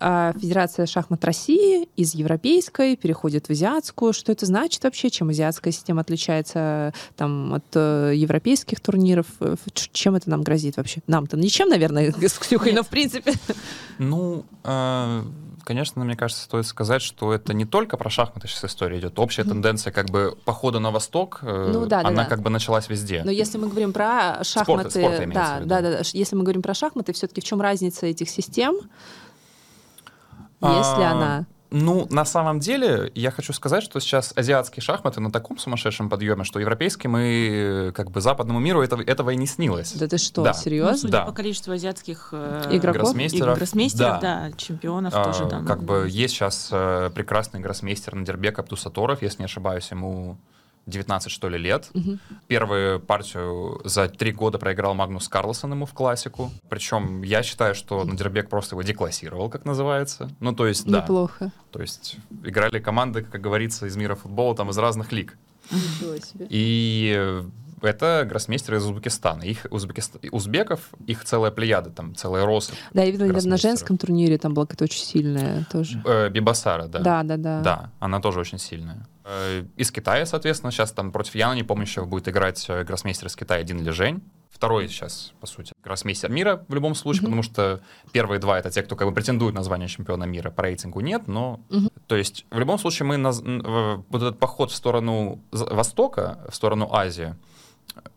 э, Федерация шахмат России из европейской переходит в азиатскую. Что это значит вообще? Чем азиатская система отличается там, от э, европейских турниров? Э, Чем это нам грозит вообще? Нам-то ничем, наверное, с Ксюхой, но в принципе. Ну, э, конечно, мне кажется, стоит сказать, что это не только про шахматы сейчас история идет. Общая тенденция как бы похода на восток, э, Ну да, да, она да. как бы началась везде. Но если мы говорим про шахматы, спорт имеется да, да, да, да, если мы говорим про шахматы, все-таки в чем разница этих систем? А, Есть ли она? Ну, на самом деле, я хочу сказать, что сейчас азиатские шахматы на таком сумасшедшем подъеме, что европейским и как бы западному миру этого, этого и не снилось. Да ты что, Да. Ну, серьезно? судя Да. по количеству азиатских э, Игроков? Гроссмейстеров. и гроссмейстеров, Да. да, чемпионов А, тоже, да. Как бы есть сейчас э, прекрасный гроссмейстер Надербек Абдусаторов, если не ошибаюсь, ему 19, что ли, лет. Мгм. Первую партию за три года проиграл Магнус Карлсон ему в классику. Причем я считаю, что Надербек просто его деклассировал, как называется. Ну, то есть, да. Неплохо. То есть играли команды, как говорится, из мира футбола, там из разных лиг. И э, это гроссмейстеры из Узбекистана. Их Узбекист... узбеков, их целая плеяда, там целая роса. Да, я видела на женском турнире, там была какая-то очень сильная тоже. Э, Бибасара, да. Да, да, да. Да, она тоже очень сильная. Э, Из Китая, соответственно, сейчас там против Яна Непомнящего будет играть э, гроссмейстер из Китая Дин Лежень. Второй сейчас, по сути, гроссмейстер мира в любом случае, Мгм. потому что первые два — это те, кто как бы претендует на звание чемпиона мира. По рейтингу нет, но... Мгм. То есть в любом случае мы... наз- Вот этот поход в сторону Востока, в сторону Азии,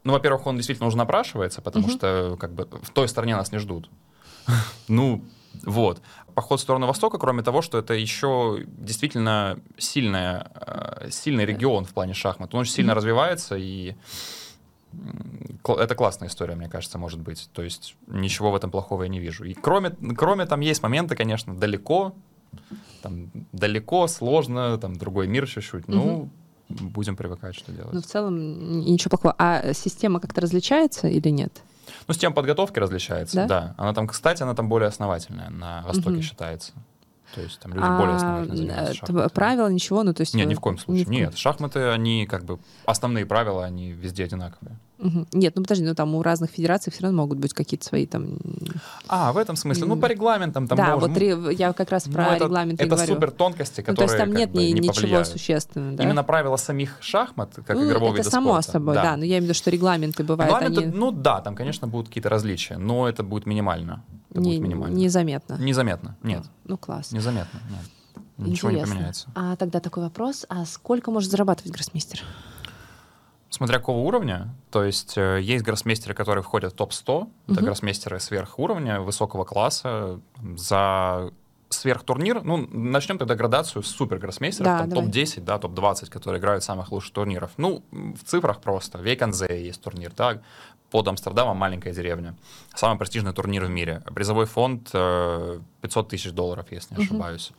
ну, во-первых, он действительно уже напрашивается, потому Мгм. что как бы в той стороне нас не ждут. Ну, вот. Поход в сторону Востока, кроме того, что это еще действительно сильная, э, сильный регион в плане шахмат. Он очень сильно Мгм. развивается, и это классная история, мне кажется, может быть. То есть ничего в этом плохого я не вижу. И кроме, кроме там есть моменты, конечно, далеко, там далеко, сложно, там другой мир чуть-чуть. Ну, будем привыкать, что делать. Ну, в целом, ничего плохого. А система как-то различается или нет? Ну, система подготовки различается, Да? да. Она там, кстати, она там более основательная, на Востоке Мгм. считается. То есть там люди более основательно занимаются э, шахматами. правила ничего, ну то есть... Нет, ни в коем случае. ни в коем- Нет, шахматы, они как бы основные правила, они везде одинаковые. Нет, ну подожди, ну там у разных федераций все равно могут быть какие-то свои там... А, в этом смысле. Ну, по регламентам там да, вот ре- я как раз ну, про это, регламент и это говорю. супер тонкости, ну, то которые есть там нет бы ни- не ничего существенного, да? Именно правила самих шахмат, как Ну, игрового это вида само спорта. собой, да. Но я имею в виду, что регламенты бывают, Регламенты, они ну да, там, конечно, будут какие-то различия, но это будет минимально. Это не- будет минимально. незаметно. Незаметно. Нет, Ну, класс. незаметно. Нет. Ничего не поменяется. А тогда такой вопрос, а сколько может зарабатывать гроссмейстер? Смотря какого уровня, то есть э, есть гроссмейстеры, которые входят в топ-100, это Мгм. гроссмейстеры сверхуровня, высокого класса, за сверхтурнир, ну, начнем тогда градацию с супер гроссмейстеров, Да, там давай. топ-10, да, топ-20, которые играют самых лучших турниров. Ну, в цифрах просто. Вейканзе есть турнир, так, под Амстердамом маленькая деревня. Самый престижный турнир в мире. Призовой фонд э, 500 тысяч долларов, если не ошибаюсь.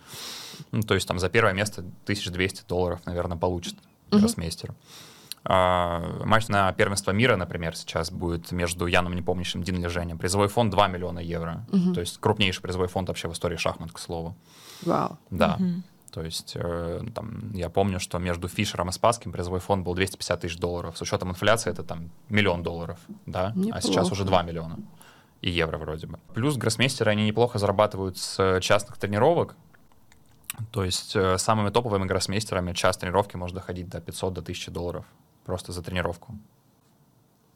Ну, то есть там за первое место 1200 долларов, наверное, получит Мгм. гроссмейстер. А, матч на первенство мира, например, сейчас будет между Яном Непомнящим и Дин Леженем. Призовой фонд 2 миллиона евро. Мгм. То есть крупнейший призовой фонд вообще в истории шахмат, к слову. Вау. Да. Мгм. То есть э, там, я помню, что между Фишером и Спасским призовой фонд был 250 тысяч долларов. С учетом инфляции это там миллион долларов, да? А сейчас Неплохо. уже 2 миллиона. И евро вроде бы. Плюс гроссмейстеры, они неплохо зарабатывают с частных тренировок. То есть э, самыми топовыми гроссмейстерами час тренировки может доходить до 500, до 1000 долларов просто за тренировку.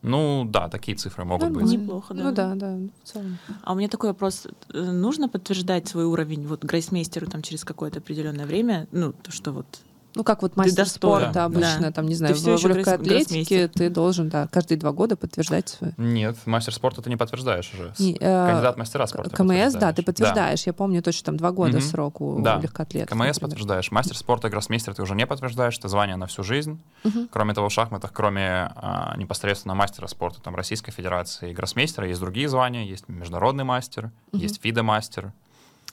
Ну да, такие цифры могут Нормально. быть. Неплохо, да. Ну да, да, в целом. А у меня такой вопрос. Э, Нужно подтверждать свой уровень вот грейсмейстеру там через какое-то определенное время? Ну, то, что вот... Ну, как вот мастер спорта да. обычно, Да. там, не знаю, Ты в, в легкоатлетике гроссмейстер. ты должен, да, каждые два года подтверждать свой. Нет, мастер спорта ты не подтверждаешь уже. Не, э, Кандидат в мастера спорта. КМС, да, ты подтверждаешь. подтверждаешь. Я помню точно там два года Мгм. срок у Да. легкоатлетов. КМС например. подтверждаешь. Мастер спорта гроссмейстер ты уже не подтверждаешь, это звание на всю жизнь. Мгм. Кроме того, в шахматах, кроме а, непосредственно мастера спорта там, Российской Федерации и гроссмейстера, есть другие звания. Есть международный мастер, Мгм. есть фиде-мастер.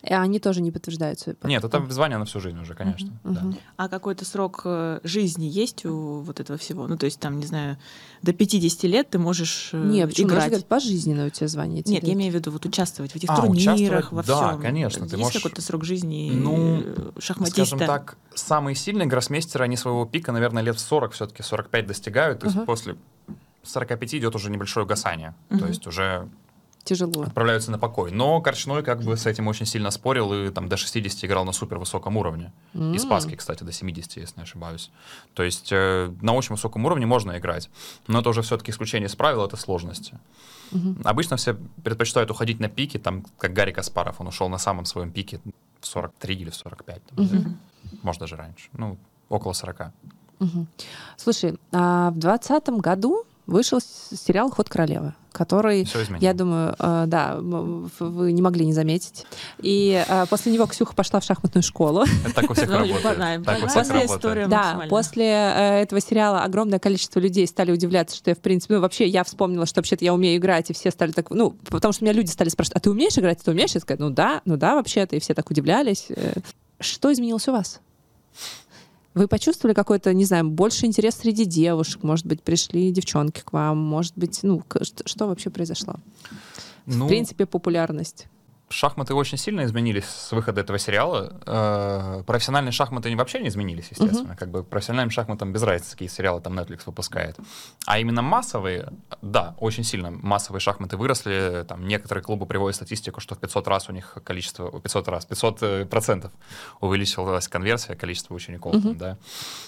И они тоже не подтверждают свой Нет, это звание на всю жизнь уже, конечно. Мгм. да. Мгм. А какой-то срок э, жизни есть у вот этого всего? Ну, то есть там, не знаю, до 50 лет ты можешь э, Не, почему? играть. Сказать, пожизненно у тебя звание. Нет, я имею в виду вот участвовать в этих А, турнирах, во? Да, всем. конечно, ты Есть можешь- какой-то срок жизни Ну, э, шахматиста? Скажем так, самые сильные гроссмейстеры, они своего пика, наверное, лет в 40 все-таки, 45 достигают. То есть Ага. после 45 идет уже небольшое угасание. Мгм. То есть уже Тяжело. отправляются на покой. Но Корчной как бы с этим очень сильно спорил и там до 60 играл на супер высоком уровне. И М. Спасский, кстати, до 70, если не ошибаюсь. То есть э, на очень высоком уровне можно играть. Но это уже все-таки исключение из правил, это сложности. Мгм. Обычно все предпочитают уходить на пике, там, как Гарри Каспаров, он ушел на самом своем пике в 43 или в 45. там, да. Может, даже раньше. Ну, около 40. Мгм. Слушай, а в двадцатом году вышел сериал «Ход королевы», который. Я думаю, э, да, вы не могли не заметить. И э, после него Ксюха пошла в шахматную школу. Это так у всех Ну, работает. история. Да, после э, этого сериала огромное количество людей стали удивляться, что я, в принципе, ну, вообще я вспомнила, что вообще-то я умею играть, и все стали так, ну, потому что меня люди стали спрашивать, а ты умеешь играть, ты умеешь? Я сказать, ну да, ну да, вообще-то, и все так удивлялись. Что изменилось у вас? Вы почувствовали какой-то, не знаю, больше интерес среди девушек? Может быть, пришли девчонки к вам? Может быть, ну, что вообще произошло? Ну, В принципе, популярность. Шахматы очень сильно изменились с выхода этого сериала. Э, профессиональные шахматы вообще не изменились, естественно. Как бы профессиональным шахматам без разницы, какие сериалы там Netflix выпускает. А именно массовые, да, очень сильно массовые шахматы выросли. Там некоторые клубы приводят статистику, что в 500 раз у них количество, 500 раз, 500 э, процентов увеличилась конверсия количества учеников. Мгм. там, да.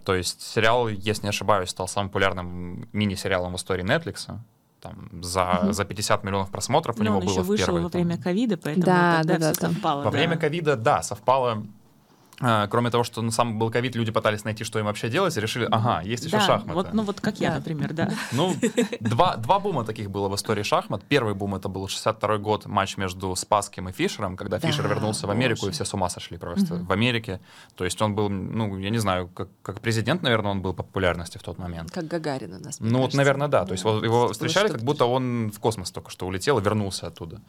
То есть сериал, если не ошибаюсь, стал самым популярным мини-сериалом в истории Netflix. Там за, за 50 миллионов просмотров у него он было еще в вышел первые, во время ковида, поэтому Да, тогда да, да, совпало. во да. время ковида, да, совпало. Э, Кроме того, что ну, сам был ковид, люди пытались найти, что им вообще делать, и решили, ага, есть еще Да, шахматы. Вот, ну вот как я, Да. например, да. Ну, два, два бума таких было в истории шахмат. Первый бум это был 62 год, матч между Спасским и Фишером, когда Да, Фишер вернулся в Америку, и боже. все с ума сошли просто Мгм. в Америке. То есть он был, ну, я не знаю, как, как президент, наверное, он был по популярности в тот момент. Как Гагарин у нас. мне Ну вот, кажется. наверное, да. То есть вот его встречали, как будто он в космос только что улетел и вернулся оттуда.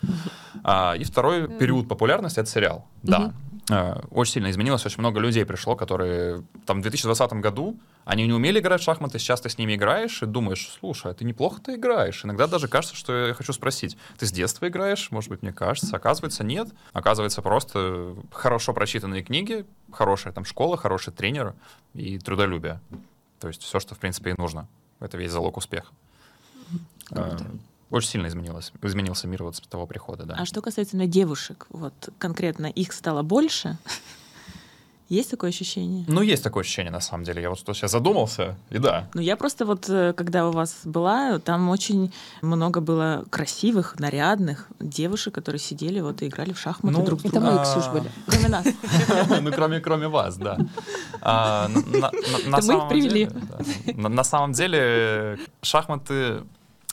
А, и второй период популярности — это сериал. Да. А, Очень сильно изменилось, очень много людей пришло, которые там в 2020 году, они не умели играть в шахматы, сейчас ты с ними играешь и думаешь, слушай, а ты неплохо ты играешь. Иногда даже кажется, что я хочу спросить, ты с детства играешь? Может быть, мне кажется. Оказывается, нет. Оказывается, просто хорошо прочитанные книги, хорошая там школа, хороший тренер и трудолюбие. То есть все, что, в принципе, и нужно. Это весь залог успеха. Круто. Очень сильно изменилось, изменился мир вот с того прихода, да. А что касательно девушек, вот конкретно их стало больше? Есть такое ощущение? Ну, есть такое ощущение, на самом деле. Я вот что сейчас задумался, и да. Ну, я просто вот, э, когда у вас была, там очень много было красивых, нарядных девушек, которые сидели вот и играли в шахматы Ну, друг с Это другом. мы, А, Ксюш, были. Кроме нас. Ну, кроме, кроме вас, да. А, мы их привели. На на самом деле, шахматы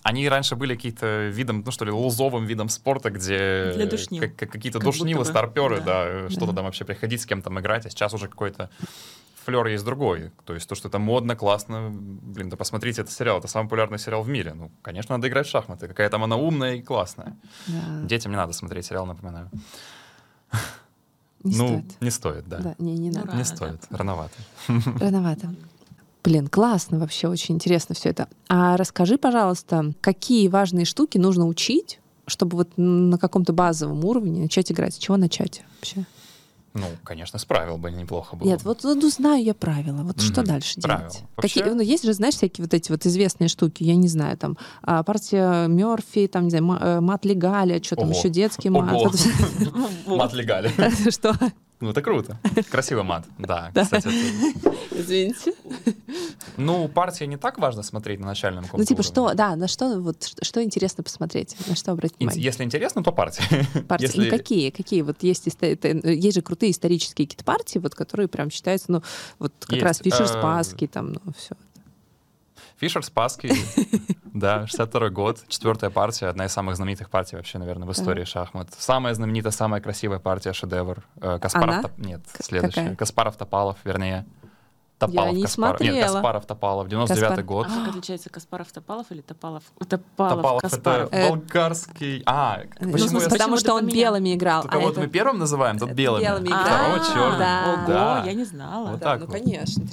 они раньше были какие-то видом, ну что ли, лузовым видом спорта, где Для душнил. как- как какие-то Как душнилы, старперы, Да. да, что-то там вообще приходить с кем-то играть, а сейчас уже какой-то флер есть другой. То есть то, что это модно, классно. Блин, да посмотрите, это сериал, это самый популярный сериал в мире. Ну, конечно, надо играть в шахматы. Какая там она умная и классная. Да. Детям не надо смотреть сериал, напоминаю. Не ну, стоит. не стоит, да. Да, не, не Ну, надо. рано, Не да. стоит, рановато. Рановато. Блин, классно вообще, очень интересно все это. А расскажи, пожалуйста, какие важные штуки нужно учить, чтобы вот на каком-то базовом уровне начать играть? С чего начать вообще? Ну, конечно, с правил бы неплохо было. Нет, вот, вот знаю я правила. Вот что Мгм. дальше Правила. делать? Вообще- Какие, ну, есть же, знаешь, всякие вот эти вот известные штуки, я не знаю, там а, партия Мерфи, там, не знаю, э, мат легаля, что там еще детский мат. Мат легали. Что? Ну, это круто. Красивый мат, да. Кстати, Извините. ну, партия не так важно смотреть на начальном Ну, типа, что, да, на что, вот, что, интересно посмотреть, на что обратить внимание? Если интересно, то партия. Партии. Если- Ну, какие? Какие? Вот есть, это- есть же крутые исторические какие-то партии, вот, которые прям считаются, ну, вот как Есть, раз Фишер э, Спасский, там, ну, все. Фишер Спасский, да, 62 год, четвертая партия, одна из самых знаменитых партий вообще, наверное, в истории шахмат. Самая знаменитая, самая красивая партия, шедевр. Э, Каспаров, нет, следующая. Каспаров, Топалов, вернее. Топалов, не Каспаров. Нет, смотрела. Каспаров, Топалов, 99 Каспар- год. А как отличается Каспаров-Топалов или Топалов? Топалов, Топалов Каспаров. это болгарский. А, Ну, почему в смысле, я потому что он белыми играл. а Кого-то мы это- первым называем, тут белыми. белыми а играл. второго черным. Да. Ого, я не знала. Вот Да, так ну, вот. конечно.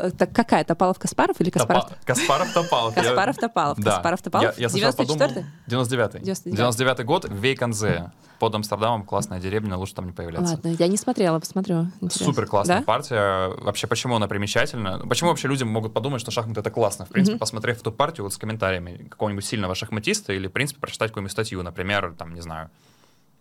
э, так какая? Топалов Каспаров или Каспаров? Каспаров Топалов. Я- Каспаров Топалов. Да. Каспаров Топалов. Я, я сначала 94-й? подумал... 99-й. 99-й. 99 год в Вейконзе. Под Амстердамом классная деревня, лучше там не появляться. Ладно, я не смотрела, посмотрю. Супер классная партия. Вообще, почему она примечательна? Почему вообще люди могут подумать, что шахматы это классно? В принципе, Мгм. посмотрев эту партию вот с комментариями какого-нибудь сильного шахматиста или, в принципе, прочитать какую-нибудь статью, например, там, не знаю,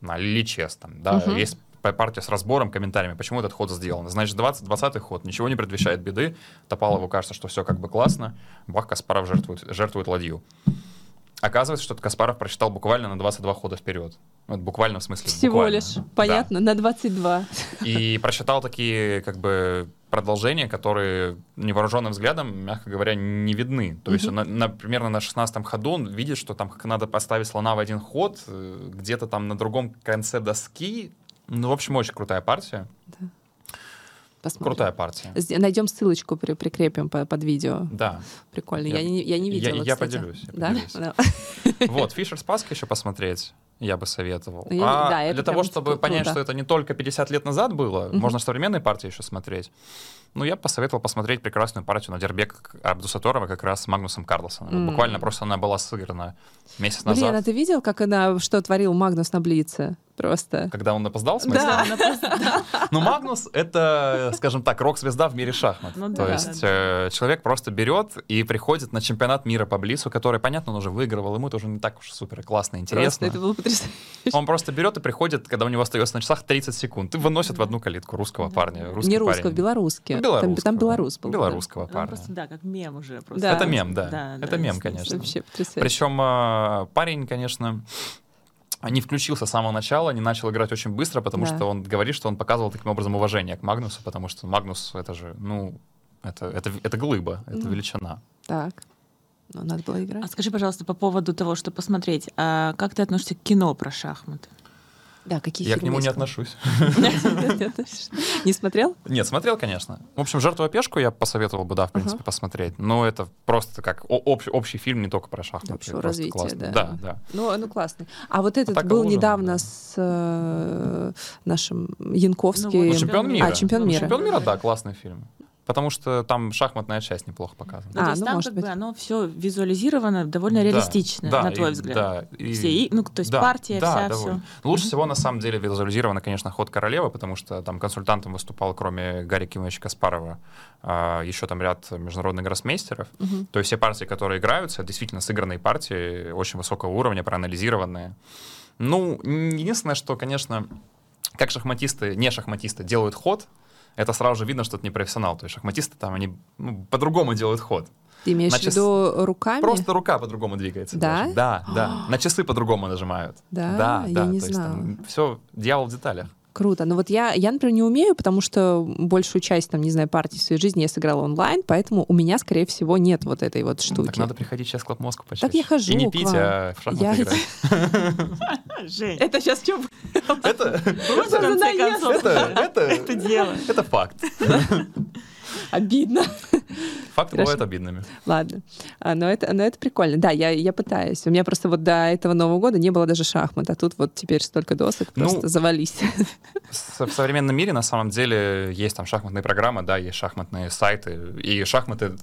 на Личес, там, да, Мгм. есть партия с разбором, комментариями, почему этот ход сделан. Значит, 20, 20 ход ничего не предвещает беды. Топалову кажется, что все как бы классно. Бах, Каспаров жертвует, жертвует ладью. Оказывается, что Каспаров прочитал буквально на 22 хода вперед. Вот буквально в смысле. Всего буквально. лишь. Да. Понятно, на 22. И прочитал такие как бы продолжения, которые невооруженным взглядом, мягко говоря, не видны. То есть, Мгм. он, на, на- примерно на 16 ходу он видит, что там как надо поставить слона в один ход, э, где-то там на другом конце доски. Ну, в общем, очень крутая партия. Посмотрим. Крутая партия. Найдем ссылочку, при- прикрепим по- под видео. Да. Прикольно. Я- Я, не, я не я- видела, я кстати. поделюсь, я Да? поделюсь. Да. Вот, Фишер Спаска еще посмотреть. Я бы советовал. Я- а да, это для того, чтобы круто. понять, что это не только 50 лет назад было, Мгм. можно современные партии еще смотреть. Ну, я посоветовал посмотреть прекрасную партию на Дербек Абдусаторова как раз с Магнусом Карлосоном. М. Буквально просто она была сыграна месяц Блин, а назад. ты видел, как она, что творил Магнус на Блице? Просто. Когда он опоздал, в смысле? Да. Да. Ну, Магнус — это, скажем так, рок-звезда в мире шахмат. Ну То да, есть да. э, человек просто берет и приходит на чемпионат мира по Блицу, который, понятно, он уже выигрывал, ему это уже не так уж супер классно и Просто интересно. это было потрясающе. Он просто берет и приходит, когда у него остается на часах 30 секунд, и выносит в одну калитку русского парня. Не русского, белорусский. Ну, Там, белорус был. Белорусского Он парня. просто, да, как мем уже. Просто. Да. Это мем, да. Это мем, конечно. Вообще потрясающе. Причем э, парень, конечно, не включился с самого начала, не начал играть очень быстро, потому Да. что он говорит, что он показывал таким образом уважение к Магнусу, потому что Магнус это же, ну, это, это, это глыба, это Ну. величина. Так. Ну, надо было играть. А скажи, пожалуйста, по поводу того, что посмотреть, а как ты относишься к кино про шахматы? Да, какие Я к нему не отношусь. Не смотрел? Нет, смотрел, конечно. В общем, «Жертву пешку» я посоветовал бы, да, в принципе, посмотреть. Но это просто как общий фильм, не только про шахматы. Общего Просто развития, да. Да, да. Ну, ну классный. А вот этот был недавно да. с э, нашим Янковским. Ну, чемпион мира. А, чемпион Ну, мира. Чемпион мира, да, классный фильм. Потому что там шахматная часть неплохо показана. Ну, А, то есть ну, там может как быть. бы оно все визуализировано довольно Да, реалистично, да, на твой и- взгляд. Да, и- Все, и- ну, то есть да, партия да, вся, довольно. все. Лучше всего, на самом деле, визуализировано, конечно, ход королевы, потому что там консультантом выступал, кроме Гарри Кимовича Каспарова, а, еще там ряд международных гроссмейстеров. Мгм. То есть все партии, которые играются, действительно сыгранные партии, очень высокого уровня, проанализированные. Ну, единственное, что, конечно, как шахматисты, не шахматисты делают ход, это сразу же видно, что это не профессионал. То есть шахматисты там, они ну, по-другому делают ход. Ты имеешь На в час- виду руками? Просто рука по-другому двигается. Да? даже. Да, да. На часы по-другому нажимают. Да? да, Я да. не То есть знала. все, дьявол в деталях. Круто. Но вот я, я, например, не умею, потому что большую часть, там, не знаю, партий в своей жизни я сыграла онлайн, поэтому у меня, скорее всего, нет вот этой вот штуки. Ну, Так надо приходить сейчас в Club Москву почаще. Так я хожу И не к пить, а в шахматы Я- играть. Жень, Это сейчас что? Это, это дело. это факт. Обидно. Факты Хорошо. бывают обидными. Ладно. А, но, это, но это прикольно. Да, я, я пытаюсь. У меня просто вот до этого Нового года не было даже шахмат, а тут вот теперь столько досок, Ну, просто завались. В современном мире, на самом деле, есть там шахматные программы, да, есть шахматные сайты, и шахматы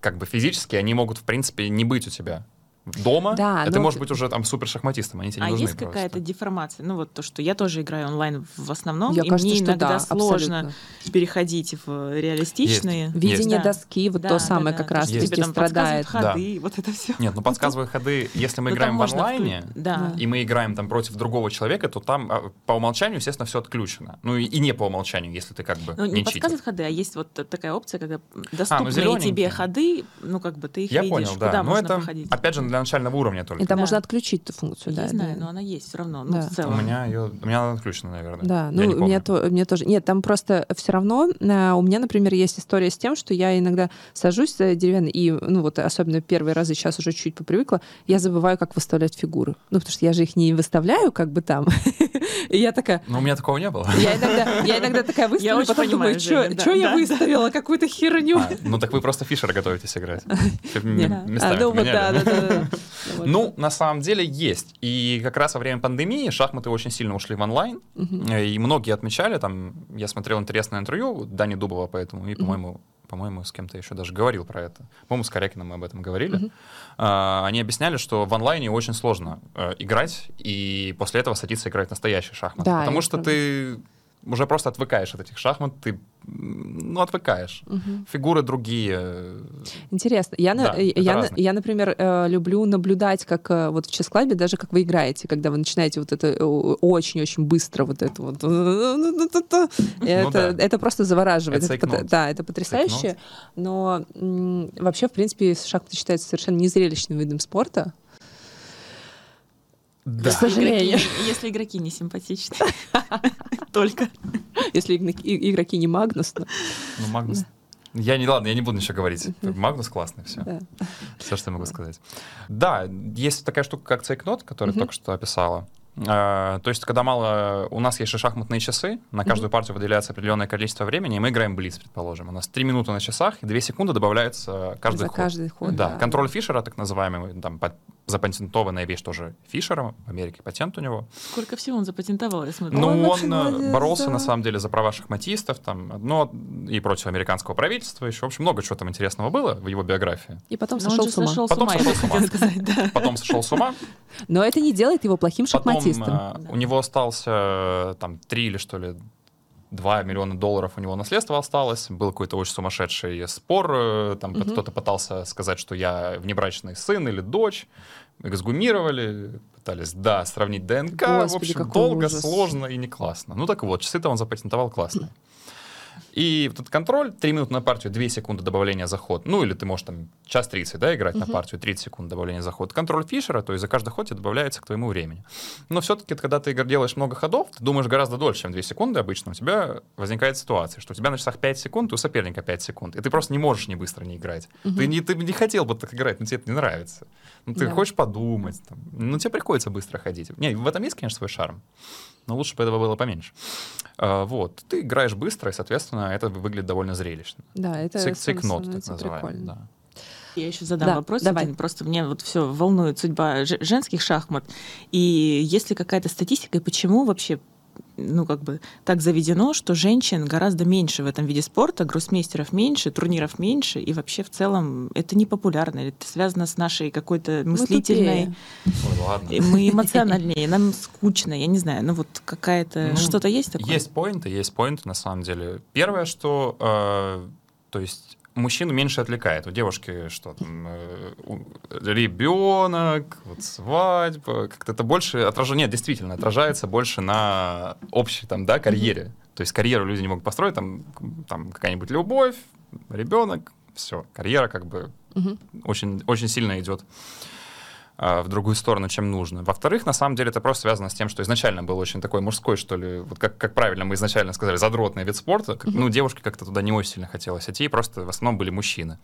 как бы физически, они могут, в принципе, не быть у тебя дома, Да, а ты но- можешь быть уже там супер шахматистом, они тебе А не нужны есть какая-то деформация? Ну вот то, что я тоже играю онлайн в основном, Я и кажется, мне что иногда да, сложно абсолютно. переходить в реалистичные. Видение Да. доски, вот Да, то да, самое да. как То раз есть Есть. тебе там страдает. ходы, вот это все. Нет, ну подсказывая ходы, если мы Ну, играем в онлайне, Да. и мы играем там против другого человека, то там а, по умолчанию, естественно, все отключено. Ну и, и не по умолчанию, если ты как бы Ну, не, не читер. подсказывают ходы, а есть вот такая опция, когда доступные ну, зелёненькие. тебе ходы, ну как бы ты их Я видишь, понял, куда да. Но можно это, походить. опять же, для начального уровня только. И там Да. можно отключить эту функцию, да. я знаю, да. но она есть все равно, ну Да. в У целом. меня ее, у меня она отключена, наверное. Да, Я ну, не у меня, то, мне тоже. Нет, там просто все равно э, у меня, например, есть история с тем, что я иногда сажусь за деревянный, и, ну вот, особенно первые разы, сейчас уже чуть попривыкла, я забываю, как выставлять фигуры. Ну, потому что я же их не выставляю как бы там. И я такая, Но у меня такого не было. я иногда, я иногда такая выставлю, очень потом понимаю, думаю, что да, я да, выставила, какую-то херню. А, ну так вы просто Фишера готовитесь играть. Местами А, ну. Ну, на самом деле есть. И как раз во время пандемии шахматы очень сильно ушли в онлайн. Э, И многие отмечали, там, я смотрел интересное интервью Дани Дубова поэтому, и, по-моему, по-моему, с кем-то еще даже говорил про это. По-моему, с Корякиным мы об этом говорили. А, они объясняли, что в онлайне очень сложно э, играть, и после этого садиться играть в настоящие шахматы. Да, потому что правда. ты уже просто отвыкаешь от этих шахмат, ты, ну, отвыкаешь. Мгм. Фигуры другие. Интересно. Я, Да, э, это я, на- разные. я, например, э, люблю наблюдать, как э, вот в чес-клабе, даже как вы играете, когда вы начинаете вот это очень-очень быстро вот это вот. Это, Ну да. это просто завораживает. Это Это да, это потрясающе. Но м, вообще, в принципе, шахматы считаются совершенно незрелищным видом спорта. Да. К сожалению. Игроки- если игроки не симпатичны. Только. Если игроки не Магнус, то Ну, Магнус. Я не, ладно, я не буду ничего говорить. Магнус классный, все. да. Все, что я могу сказать. Да, есть такая штука, как цейкнот, которую только что описала. А, То есть, когда мало... У нас есть же шахматные часы, на каждую партию выделяется определенное количество времени, и мы играем блиц, предположим. У нас 3 минуты на часах, и 2 секунды добавляется каждый За ход. каждый ход. Да, контроль Фишера, так называемый, там, запатентованная вещь тоже Фишером, в Америке патент у него. Сколько всего он запатентовал, я смотрю. Ну, Он он, э, молодец, боролся, да. на самом деле, за права шахматистов, там, но и против американского правительства еще. В общем, много чего там интересного было в его биографии. И потом Но он сошел с ума. сошел с Потом ума, я сошел с ума. сказать, да. Потом сошел с ума. Но это не делает его плохим Потом шахматистом. э, у него остался э, там 3 или что ли 2 миллиона долларов у него наследство осталось. Был какой-то очень сумасшедший спор. э, Там Мгм. кто-то пытался сказать, что я внебрачный сын или дочь. Эксгумировали, пытались, да, сравнить ДНК. в Господи, общем, какой долго, ужас. сложно и не классно. Ну так вот, часы-то он запатентовал классные. И вот этот контроль, 3 минуты на партию, 2 секунды добавления за ход. Ну, или ты можешь там час 30, да, играть на Мгм. партию, 30 секунд добавления за ход. Контроль Фишера, то есть за каждый ход тебе добавляется к твоему времени. Но все-таки, когда ты делаешь много ходов, ты думаешь гораздо дольше, чем 2 секунды обычно, у тебя возникает ситуация, что у тебя на часах 5 секунд, у соперника 5 секунд, и ты просто не можешь не быстро не играть. Мгм. Ты, не, ты не хотел бы так играть, но тебе это не нравится. Ну, ты Да. хочешь подумать, там, ну, тебе приходится быстро ходить. Не, в этом есть, конечно, свой шарм, но лучше бы этого было поменьше. А, вот, ты играешь быстро, и, соответственно, это выглядит довольно зрелищно. Да, это Цик- сам- Цикнот, так становится называемый. прикольно. Да. Я еще задам Да, вопрос. давай. один. Просто мне вот все волнует судьба же- женских шахмат. И есть ли какая-то статистика, и почему вообще ну, как бы так заведено, что женщин гораздо меньше в этом виде спорта, гроссмейстеров меньше, турниров меньше, и вообще в целом это не популярно, это связано с нашей какой-то Мы мыслительной... Ой, ладно. И Мы эмоциональнее, нам скучно, я не знаю, ну вот какая-то... Ну, что-то есть такое? Есть поинты, есть поинты на самом деле. Первое, что, э, то есть мужчину меньше отвлекает. У девушки что там, э, ребенок, вот свадьба, как-то это больше отражение, нет, действительно, отражается больше на общей там, да, карьере. То есть карьеру люди не могут построить, там, там какая-нибудь любовь, ребенок, все, карьера как бы Мгм. очень, очень сильно идет в другую сторону, чем нужно. Во-вторых, на самом деле это просто связано с тем, что изначально был очень такой мужской, что ли, вот как, как правильно мы изначально сказали, задротный вид спорта. Как- Ну, девушке как-то туда не очень сильно хотелось идти, просто в основном были мужчины.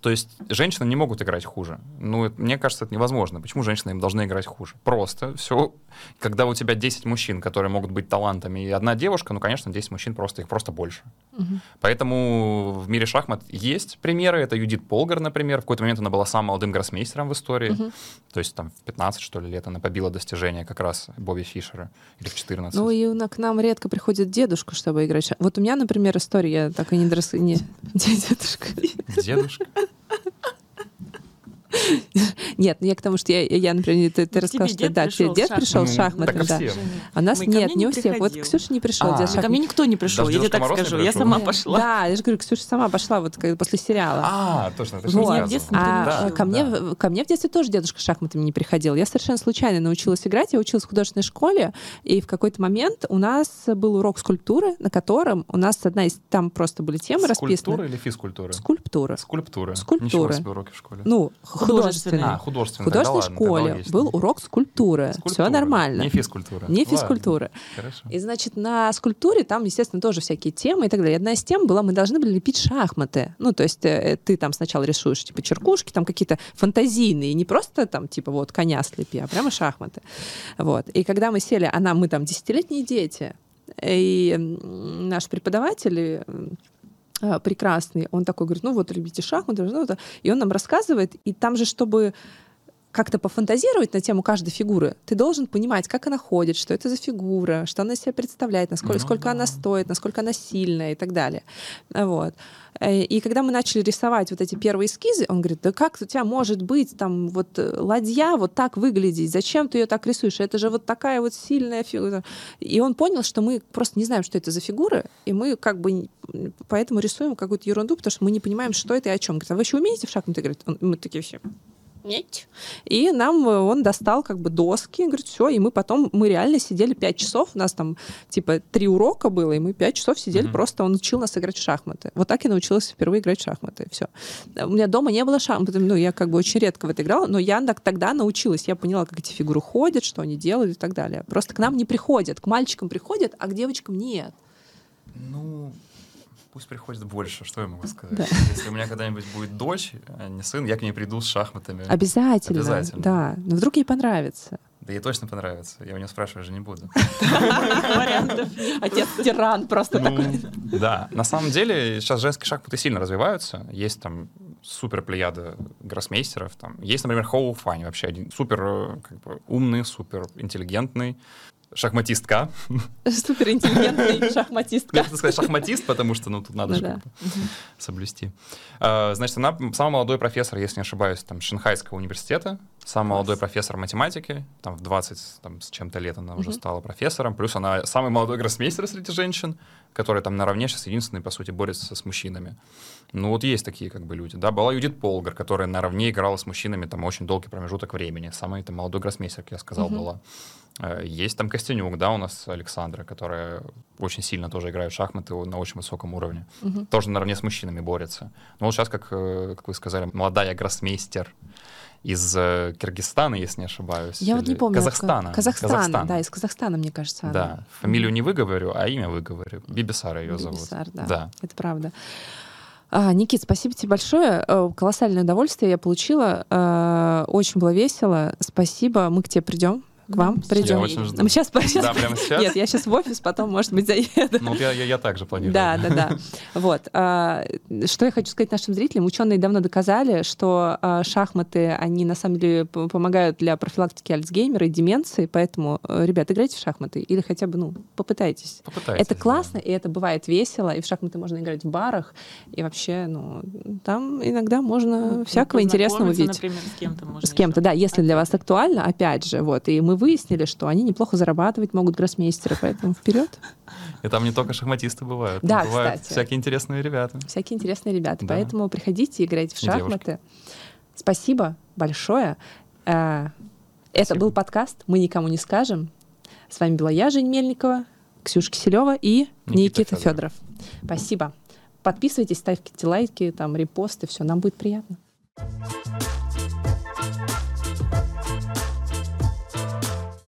То есть женщины не могут играть хуже. Ну, это- мне кажется, это невозможно. Почему женщины им должны играть хуже? Просто все. Когда у тебя 10 мужчин, которые могут быть талантами, и одна девушка, ну, конечно, 10 мужчин просто, их просто больше. Мгм. Поэтому в мире шахмат есть примеры. Это Юдит Полгар, например. В какой-то момент она была самым молодым гроссмейстером в истории. Мгм. То есть там в 15, что ли, лет она побила достижение как раз Бобби Фишера. Или в 14. Ну и на- к нам редко приходит дедушка, чтобы играть. Вот у меня, например, история, я так и не дорос... Не, дедушка. Дедушка. Нет, ну я к тому, что я, я например, ты, ты Тебе рассказал, что дед да, тебе дед пришел с Ну, шахматами, так и да. А нас нет, не у всех. Вот. Ксюша не пришел А, делать ну, Ко шахматы. мне никто не пришел, я тебе так скажу. Я сама пошла. Да, я же говорю, Ксюша сама пошла вот после сериала. А, точно, ты А ко, мне, в- ко мне в детстве тоже дедушка шахматами не приходил. Я совершенно случайно научилась играть. Я училась в художественной школе, и в какой-то момент у нас был урок скульптуры, на котором у нас одна из... Там просто были темы Скульптура расписаны. или физкультура? Скульптура. Скульптура. Скульптура. Ничего себе уроки в школе. Ну, Художественный. Художественный. А, художественная. В художественной да ладно, школе логично. был урок скульптуры. Все Скульптура. нормально. Не физкультура. Не Ладно, физкультуры. Хорошо. И, значит, на скульптуре там, естественно, тоже всякие темы и так далее. Одна из тем была, мы должны были лепить шахматы. Ну, то есть э, ты там сначала рисуешь, типа, черкушки, там какие-то фантазийные, не просто там, типа, вот, коня слепи, а прямо шахматы. Вот. И когда мы сели, а нам, мы там десятилетние дети, и наш преподаватель а, прекрасный, он такой говорит, ну вот, любите шахматы, ну, это». и он нам рассказывает, и там же, чтобы как-то пофантазировать на тему каждой фигуры, ты должен понимать, как она ходит, что это за фигура, что она себя представляет, насколько Ну сколько да. она стоит, насколько она сильная и так далее. Вот. Э, И когда мы начали рисовать вот эти первые эскизы, он говорит, да как у тебя может быть там вот э, ладья вот так выглядеть, зачем ты ее так рисуешь, это же вот такая вот сильная фигура. И он понял, что мы просто не знаем, что это за фигуры, и мы как бы поэтому рисуем какую-то ерунду, потому что мы не понимаем, что это и о чем. Говорит, а вы еще умеете в шахматы? Говорит, он- мы такие все. Нет. И нам э, он достал как бы доски, говорит, все, и мы потом, мы реально сидели пять часов, у нас там типа три урока было, и мы пять часов сидели, Мгм. просто он учил нас играть в шахматы. Вот так я научилась впервые играть в шахматы, все. У меня дома не было шахмат, ну, я как бы очень редко в это играла, но я так- тогда научилась, я поняла, как эти фигуры ходят, что они делают и так далее. Просто к нам не приходят, к мальчикам приходят, а к девочкам нет. Ну, пусть приходит больше, что я могу сказать. Да. Если у меня когда-нибудь будет дочь, а не сын, я к ней приду с шахматами. Обязательно. Обязательно. Да. Но вдруг ей понравится. Да ей точно понравится. Я у нее спрашивать же не буду. Вариантов. Отец тиран просто Ну, да. На самом деле сейчас женские шахматы сильно развиваются. Есть там супер плеяда гроссмейстеров. Там. Есть, например, Хоу Фань, вообще один супер э, как бы, умный, супер интеллигентный шахматистка. Суперинтеллигентный шахматистка. Хотел сказать шахматист, потому что ну, тут надо Ну же да. соблюсти. А, Значит, она самый молодой профессор, если не ошибаюсь, там, Шанхайского университета, самый молодой профессор математики, там, в 20 там, с чем-то лет она уже Мгм. стала профессором, плюс она самый молодой гроссмейстер среди женщин, который там наравне сейчас единственный, по сути, борется с мужчинами. Ну вот есть такие как бы люди, да. Была Юдит Полгар, которая наравне играла с мужчинами там очень долгий промежуток времени. Самый там молодой гроссмейстер, как я сказал, Мгм. была. Э, Есть там Костянюк, да, у нас Александра, которая очень сильно тоже играет в шахматы на очень высоком уровне. Мгм. Тоже наравне с мужчинами борется. Но вот сейчас, как, э, как вы сказали, молодая гроссмейстер из э, Киргизстана, если не ошибаюсь. Я вот не помню. Казахстана. Казахстан, Казахстана. да, из Казахстана, мне кажется. она. Да, фамилию не выговорю, а имя выговорю. Бибисара ее зовут. Бибисар, да. Да. Это правда. А, Никит, спасибо тебе большое. Э, Колоссальное удовольствие я получила. Очень было весело. Спасибо. Мы к тебе придем. К вам Я придем. очень жду. Мы сейчас, сейчас Да, прямо сейчас? Нет, я сейчас в офис, потом, может быть, заеду. Ну, я, я, я также планирую. Да, да, да. Вот. а, Что я хочу сказать нашим зрителям. Ученые давно доказали, что а, шахматы, они на самом деле помогают для профилактики Альцгеймера и деменции. Поэтому, э, ребят, играйте в шахматы или хотя бы, ну, попытайтесь. Попытайтесь, Это да. классно, и это бывает весело, и в шахматы можно играть в барах, и вообще, ну, там иногда можно всякого интересного увидеть. Например, с кем-то можно. С кем-то, да, если для вас актуально, опять же, вот. И мы выяснили, что они неплохо зарабатывать могут гроссмейстеры, поэтому вперед. И там не только шахматисты бывают. Да, бывают кстати. всякие интересные ребята. Всякие интересные ребята. Да. Поэтому приходите, играйте в И девушки. шахматы. Спасибо большое. Э, Это Спасибо. был подкаст «Мы никому не скажем». С вами была я, Жень Мельникова, Ксюша Киселева и Никита Никита, Федоров. Спасибо. Подписывайтесь, ставьте лайки, там, репосты, все, нам будет приятно.